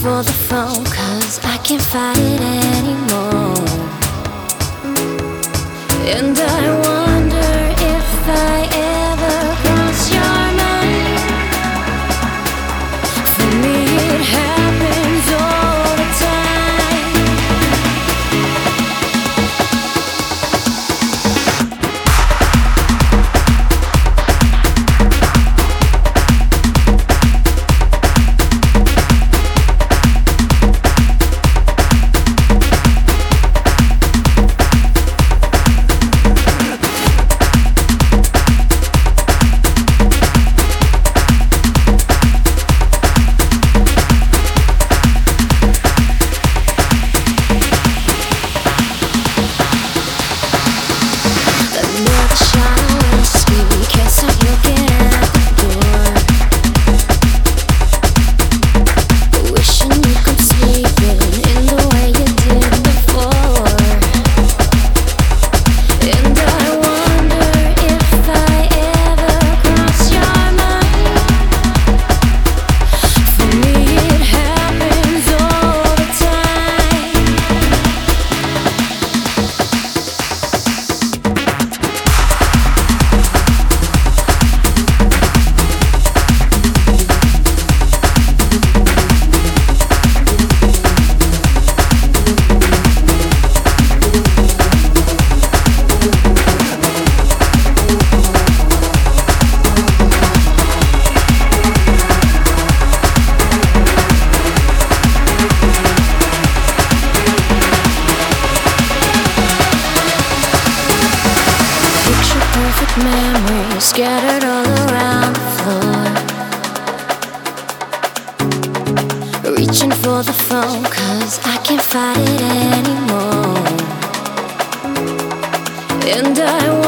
for the phone, cause I can't fight it. scattered all around the floor. Reaching for the phone, cause I can't fight it anymore. And I